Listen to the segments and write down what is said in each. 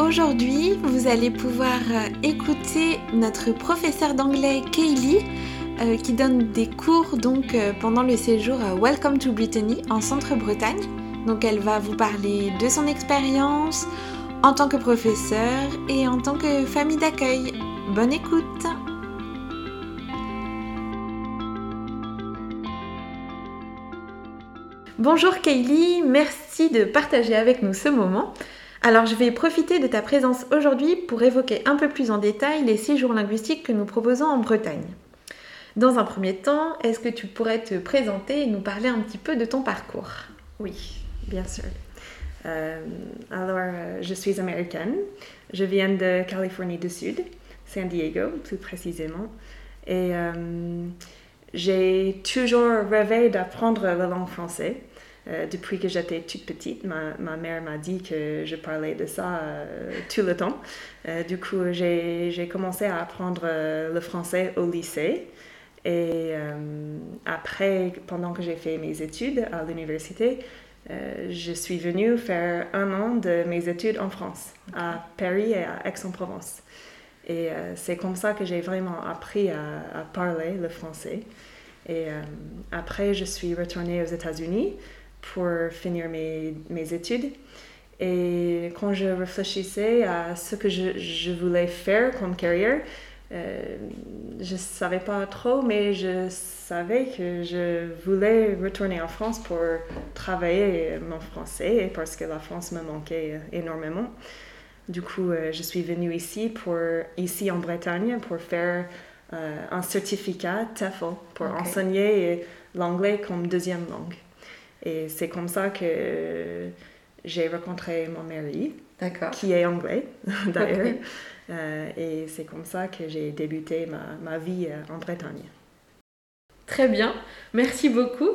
Aujourd'hui, vous allez pouvoir euh, écouter notre professeur d'anglais Kaylee euh, qui donne des cours donc euh, pendant le séjour à Welcome to Brittany en Centre-Bretagne. Donc elle va vous parler de son expérience en tant que professeur et en tant que famille d'accueil. Bonne écoute Bonjour Kaylee, merci de partager avec nous ce moment. Alors je vais profiter de ta présence aujourd'hui pour évoquer un peu plus en détail les séjours linguistiques que nous proposons en Bretagne. Dans un premier temps, est-ce que tu pourrais te présenter et nous parler un petit peu de ton parcours? Oui, bien sûr. Euh, alors, euh, je suis américaine. Je viens de Californie du Sud, San Diego plus précisément. Et euh, j'ai toujours rêvé d'apprendre la langue française. Euh, depuis que j'étais toute petite, ma, ma mère m'a dit que je parlais de ça euh, tout le temps. Euh, du coup, j'ai commencé à apprendre le français au lycée. Et après, pendant que j'ai fait mes études à l'université, je suis venue faire un an de mes études en France, à Paris et à Aix-en-Provence. Et c'est comme ça que j'ai vraiment appris à, à, parler le français. Et après, je suis retournée aux États-Unis pour finir mes, mes, études. Et quand je réfléchissais à ce que je, je voulais faire comme carrière, euh, je ne savais pas trop, mais je savais que je voulais retourner en France pour travailler mon français parce que la France me manquait énormément. Du coup, euh, je suis venue ici, pour, ici en Bretagne pour faire euh, un certificat TEFL pour enseigner l'anglais comme deuxième langue. Et c'est comme ça que j'ai rencontré mon mari, qui est anglais d'ailleurs. Euh, et c'est comme ça que j'ai débuté ma, ma vie euh, en Bretagne. Très bien, merci beaucoup.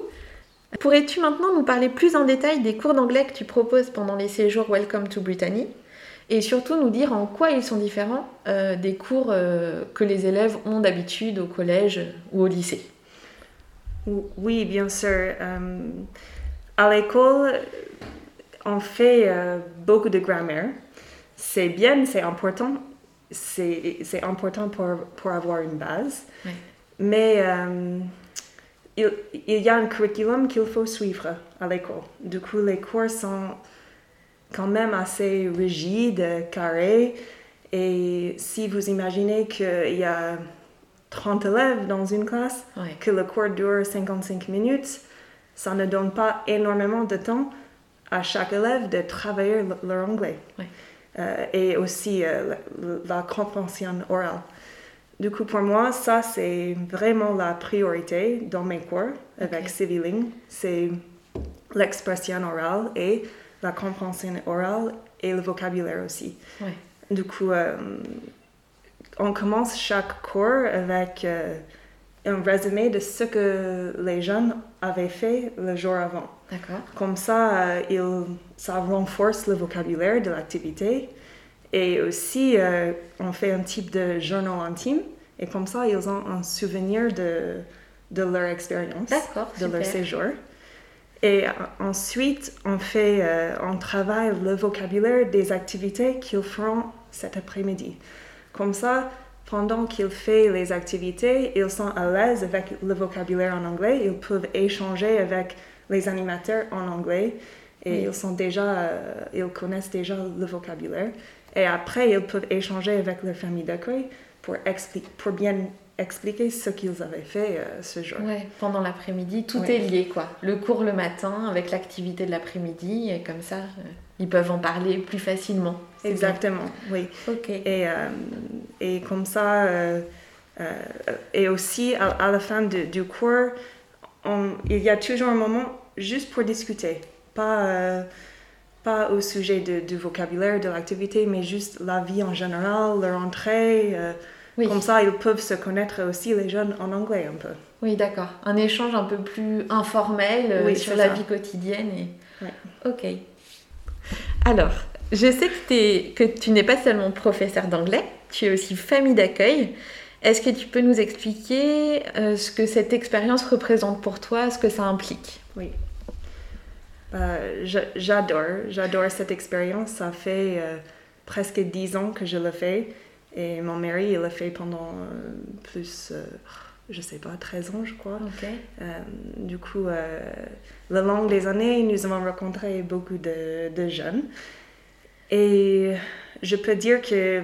Pourrais-tu maintenant nous parler plus en détail des cours d'anglais que tu proposes pendant les séjours Welcome to Brittany et surtout nous dire en quoi ils sont différents euh, des cours que les élèves ont d'habitude au collège ou au lycée? Oui, bien sûr à l'école, on fait euh, beaucoup de grammaire. C'est bien, c'est important. C'est important pour, pour, avoir une base. Mais euh, il, il, y a un curriculum qu'il faut suivre à l'école. Du coup, les cours sont quand même assez rigides, carrés. Et si vous imaginez qu'il y a 30 élèves dans une classe, que le cours dure 55 minutes, ça ne donne pas énormément de temps à chaque élève de travailler leur anglais. Euh, et aussi euh, la, compréhension orale. Du coup, pour moi, ça, c'est vraiment la priorité dans mes cours avec Civiling. C'est l'expression orale et la compréhension orale et le vocabulaire aussi. Du coup, euh, on commence chaque cours avec un résumé de ce que les jeunes avaient fait le jour avant. D'accord. Comme ça, euh, il, ça renforce le vocabulaire de l'activité. Et aussi, euh, on fait un type de journal intime. Et comme ça, ils ont un souvenir de, de leur expérience, de leur séjour. Et euh, ensuite, on fait, on travaille le vocabulaire des activités qu'ils feront cet après-midi. Comme ça, pendant qu'ils font les activités, ils sont à l'aise avec le vocabulaire en anglais, ils peuvent échanger avec les animateurs en anglais et ils sont déjà, euh, ils connaissent déjà le vocabulaire. Et après, ils peuvent échanger avec leur famille d'accueil pour, pour bien expliquer ce qu'ils avaient fait euh, ce jour. Ouais, pendant l'après-midi, tout est lié quoi. Le cours le matin avec l'activité de l'après-midi et comme ça, euh, ils peuvent en parler plus facilement. Exactement, oui. Et, euh, et comme ça, et aussi à, la fin du cours, il y a toujours un moment juste pour discuter, pas pas au sujet de, du vocabulaire de l'activité, mais juste la vie en général, leur entrée. Comme ça, ils peuvent se connaître aussi, les jeunes, en anglais un peu. Oui, d'accord. Un échange un peu plus informel euh, sur la vie quotidienne. Et... Ok. Alors, je sais que, tu n'es pas seulement professeur d'anglais, tu es aussi famille d'accueil. Est-ce que tu peux nous expliquer euh, ce que cette expérience représente pour toi, ce que ça implique? Oui. Euh, j'adore, j'adore cette expérience. Ça fait presque dix ans que je le fais. Et mon mari, il l'a fait pendant plus, je sais pas, 13 ans, je crois. du coup, le long des années, nous avons rencontré beaucoup de, de jeunes. Et je peux dire que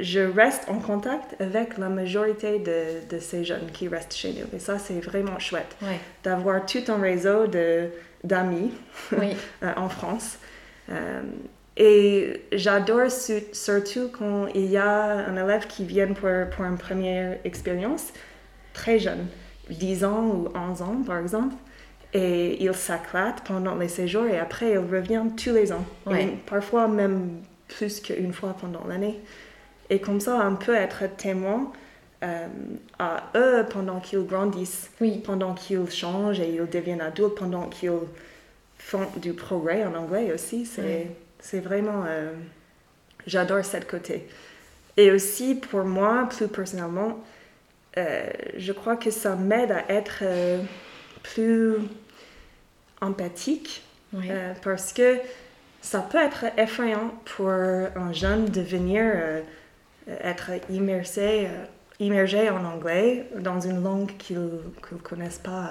je reste en contact avec la majorité de, de, ces jeunes qui restent chez nous. Et ça, c'est vraiment chouette d'avoir tout un réseau d'amis euh, en France. Euh, et j'adore surtout quand il y a un élève qui vient pour, pour une première expérience, très jeune, 10 ans ou 11 ans par exemple, et il s'éclate pendant les séjours et après il revient tous les ans, parfois même plus qu'une fois pendant l'année. Et comme ça, on peut être témoin euh, à eux pendant qu'ils grandissent, pendant qu'ils changent et ils deviennent adultes, pendant qu'ils font du progrès en anglais aussi. C'est vraiment... Euh, j'adore cette côté. Et aussi, pour moi, plus personnellement, euh, je crois que ça m'aide à être plus empathique parce que ça peut être effrayant pour un jeune de venir être immersé, euh, immergé en anglais dans une langue qu'ils ne connaissent pas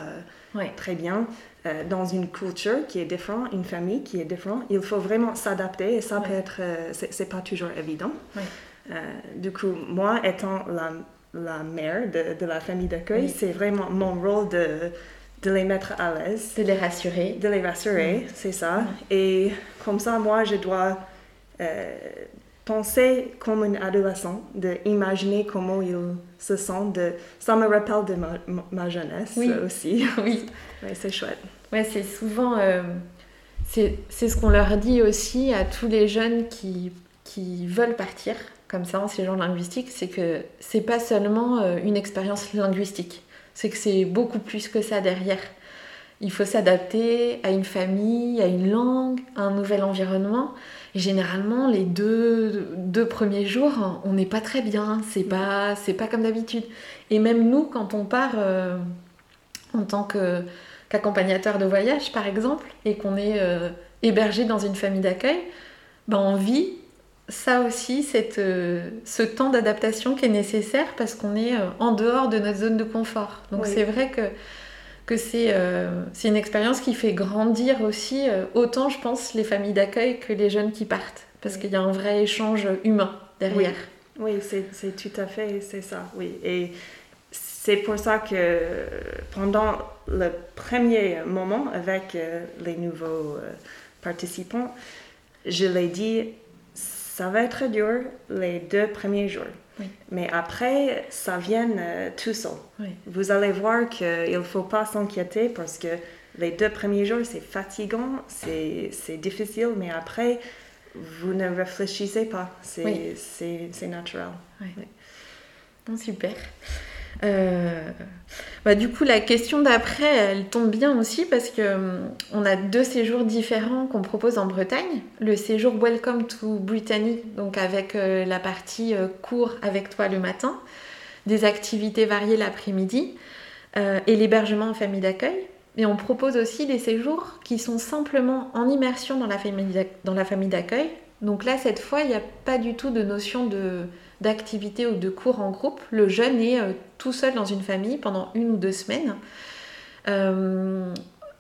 euh, très bien, euh, dans une culture qui est différente, une famille qui est différente. Il faut vraiment s'adapter et ça peut être, c'est pas toujours évident. du coup, moi, étant la, la mère de, de, la famille d'accueil, c'est vraiment mon rôle de, de les mettre à l'aise. De les rassurer. De les rassurer, c'est ça. Et comme ça, moi, je dois penser comme un adolescent, d'imaginer comment il se sent. De... Ça me rappelle de ma, ma jeunesse aussi. Oui, c'est chouette. Ouais, c'est souvent... Euh, c'est ce qu'on leur dit aussi à tous les jeunes qui, qui veulent partir comme ça en séjour linguistique, c'est que c'est pas seulement euh, une expérience linguistique, c'est que c'est beaucoup plus que ça derrière. Il faut s'adapter à une famille, à une langue, à un nouvel environnement généralement, les deux, deux premiers jours, on n'est pas très bien, c'est pas, c'est pas comme d'habitude. Et même nous, quand on part euh, en tant qu'accompagnateur de voyage, par exemple, et qu'on est euh, hébergé dans une famille d'accueil, ben on vit ça aussi, cette, euh, ce temps d'adaptation qui est nécessaire parce qu'on est en dehors de notre zone de confort. Donc c'est vrai que que euh, c'est une expérience qui fait grandir aussi euh, autant, je pense, les familles d'accueil que les jeunes qui partent. Parce qu'il y a un vrai échange humain derrière. Oui, c'est tout à fait, c'est ça, oui. Et c'est pour ça que pendant le premier moment avec euh, les nouveaux participants, je l'ai dit, ça va être dur les deux premiers jours. Mais après, ça vient euh, tout seul. Vous allez voir qu'il ne faut pas s'inquiéter parce que les deux premiers jours, c'est fatigant, c'est difficile, mais après, vous ne réfléchissez pas. C'est naturel. super. Euh, bah, du coup, la question d'après, elle tombe bien aussi parce que hum, on a deux séjours différents qu'on propose en Bretagne. Le séjour Welcome to Brittany, donc avec euh, la partie euh, cours avec toi le matin, des activités variées l'après-midi et l'hébergement en famille d'accueil. Et on propose aussi des séjours qui sont simplement en immersion dans la famille d'accueil. Donc là, cette fois, il n'y a pas du tout de notion de d'activité ou de cours en groupe. Le jeune est euh, tout seul dans une famille pendant une ou deux semaines. Euh,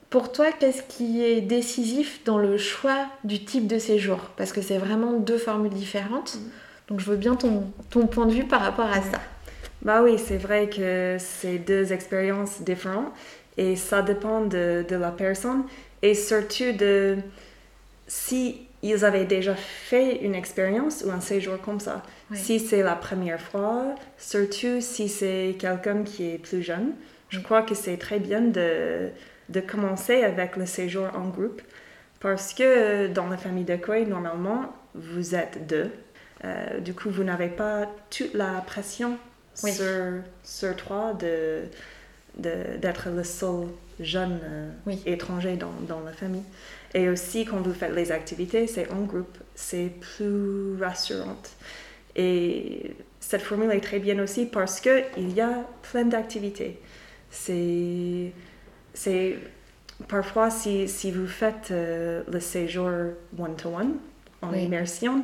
pour toi, qu'est-ce qui est décisif dans le choix du type de séjour? Parce que c'est vraiment deux formules différentes. Mm. Donc je veux bien ton, ton point de vue par rapport à ça. Bah oui, c'est vrai que c'est deux expériences différentes et ça dépend de, de la personne et surtout de si ils avaient déjà fait une expérience ou un séjour comme ça. Si c'est la première fois, surtout si c'est quelqu'un qui est plus jeune, je crois que c'est très bien de, de commencer avec le séjour en groupe parce que dans la famille d'accueil, normalement, vous êtes deux. Euh, du coup, vous n'avez pas toute la pression sur, sur toi de, d'être le seul jeune euh, étranger dans, dans la famille. Et aussi, quand vous faites les activités, c'est en groupe, c'est plus rassurant. Et cette formule est très bien aussi parce qu'il y a plein d'activités. C'est, c'est parfois si, si vous faites euh, le séjour one-to-one en immersion,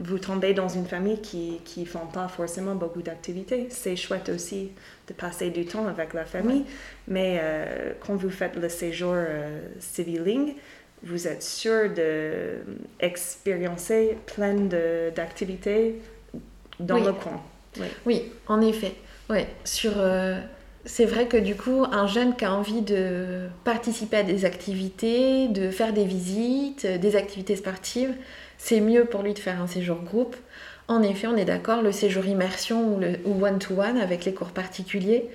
vous tombez dans une famille qui ne font pas forcément beaucoup d'activités. C'est chouette aussi de passer du temps avec la famille, mais euh, quand vous faites le séjour euh, civiling, vous êtes sûr d'expérimenter plein d'activités dans le coin. Oui. oui. en effet. Ouais. Sur, euh, c'est vrai que du coup, un jeune qui a envie de participer à des activités, de faire des visites, des activités sportives, c'est mieux pour lui de faire un séjour groupe. En effet, on est d'accord, le séjour immersion ou one-to-one avec les cours particuliers,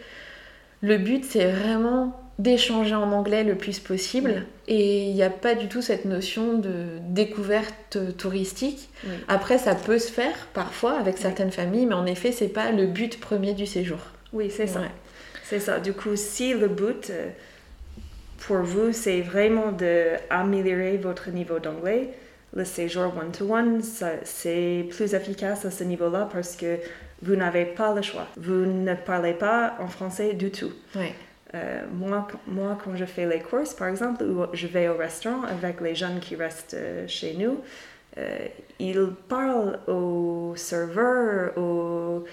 le but c'est vraiment d'échanger en anglais le plus possible et il n'y a pas du tout cette notion de découverte touristique. Après, ça peut se faire parfois avec certaines familles, mais en effet, c'est pas le but premier du séjour. Oui, c'est ça. C'est ça. Du coup, si le but euh, pour vous, c'est vraiment d'améliorer votre niveau d'anglais, le séjour one-to-one, c'est plus efficace à ce niveau-là parce que vous n'avez pas le choix. Vous ne parlez pas en français du tout. Euh, moi, moi, quand je fais les courses, par exemple, ou je vais au restaurant avec les jeunes qui restent euh, chez nous, euh, ils parlent au serveur, au,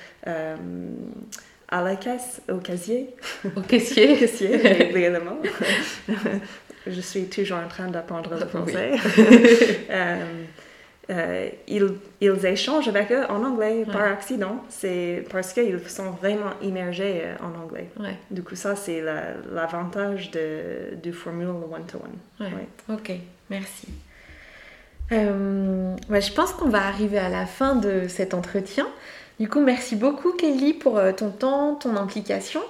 à la caisse, au casier. Au caissier. caissier, j'ai oublié le mot. Je suis toujours en train d'apprendre le français. Euh, euh, ils, ils, échangent avec eux en anglais par accident. C'est parce qu'ils sont vraiment immergés euh, en anglais. Du coup, ça, c'est l'avantage de, du formule one-to-one. Ok, merci. je pense qu'on va arriver à la fin de cet entretien. Du coup, merci beaucoup, Kelly, pour ton temps, ton implication.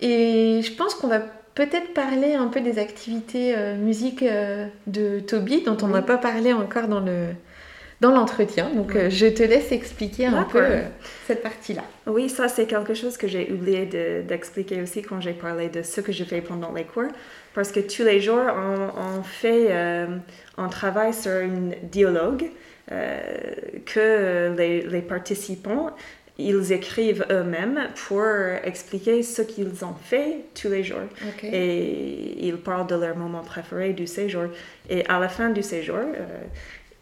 Et je pense qu'on va peut-être parler un peu des activités euh, musique euh, de Toby, dont on n'a pas parlé encore dans le dans l'entretien. Donc, euh, je te laisse expliquer un peu cette partie-là. Oui, ça, c'est quelque chose que j'ai oublié d'expliquer aussi quand j'ai parlé de ce que je fais pendant les cours. Parce que tous les jours, on, fait, on travaille sur un dialogue que les, les participants ils écrivent eux-mêmes pour expliquer ce qu'ils ont fait tous les jours. Et ils parlent de leur moment préféré du séjour. Et à la fin du séjour, euh,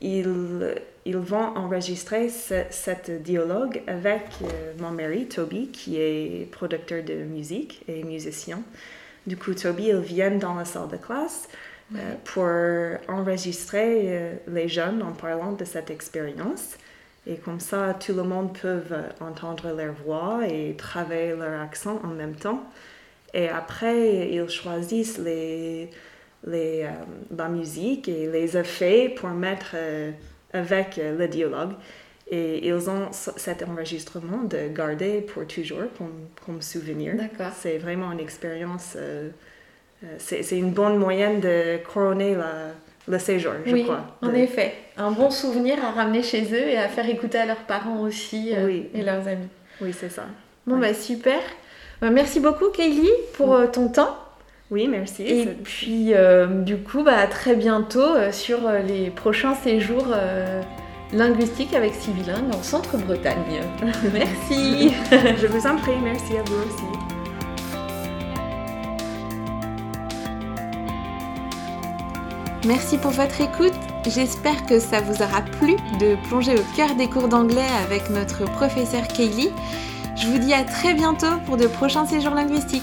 ils, ils vont enregistrer ce, cet dialogue avec euh, mon mari, Toby, qui est producteur de musique et musicien. Du coup, Toby, ils viennent dans la salle de classe euh, pour enregistrer les jeunes en parlant de cette expérience. Et comme ça, tout le monde peut entendre leur voix et travailler leur accent en même temps. Et après, ils choisissent les, les, euh, la musique et les effets pour mettre euh, avec euh, le dialogue. Et ils ont cet enregistrement de garder pour toujours comme, comme souvenir. C'est vraiment une expérience. c'est une bonne moyenne de couronner la, le séjour, je oui, crois. En effet, un bon souvenir à ramener chez eux et à faire écouter à leurs parents aussi euh, et leurs amis. Oui, c'est ça. Bon, bah super. Bah, merci beaucoup, Kaylee, pour euh, ton temps. Oui, merci. Et puis, euh, du coup, bah, à très bientôt sur les prochains séjours linguistiques avec Civilingue en Centre-Bretagne. merci. je vous en prie, merci à vous aussi. Merci pour votre écoute. J'espère que ça vous aura plu de plonger au cœur des cours d'anglais avec notre professeur Kaylee. Je vous dis à très bientôt pour de prochains séjours linguistiques.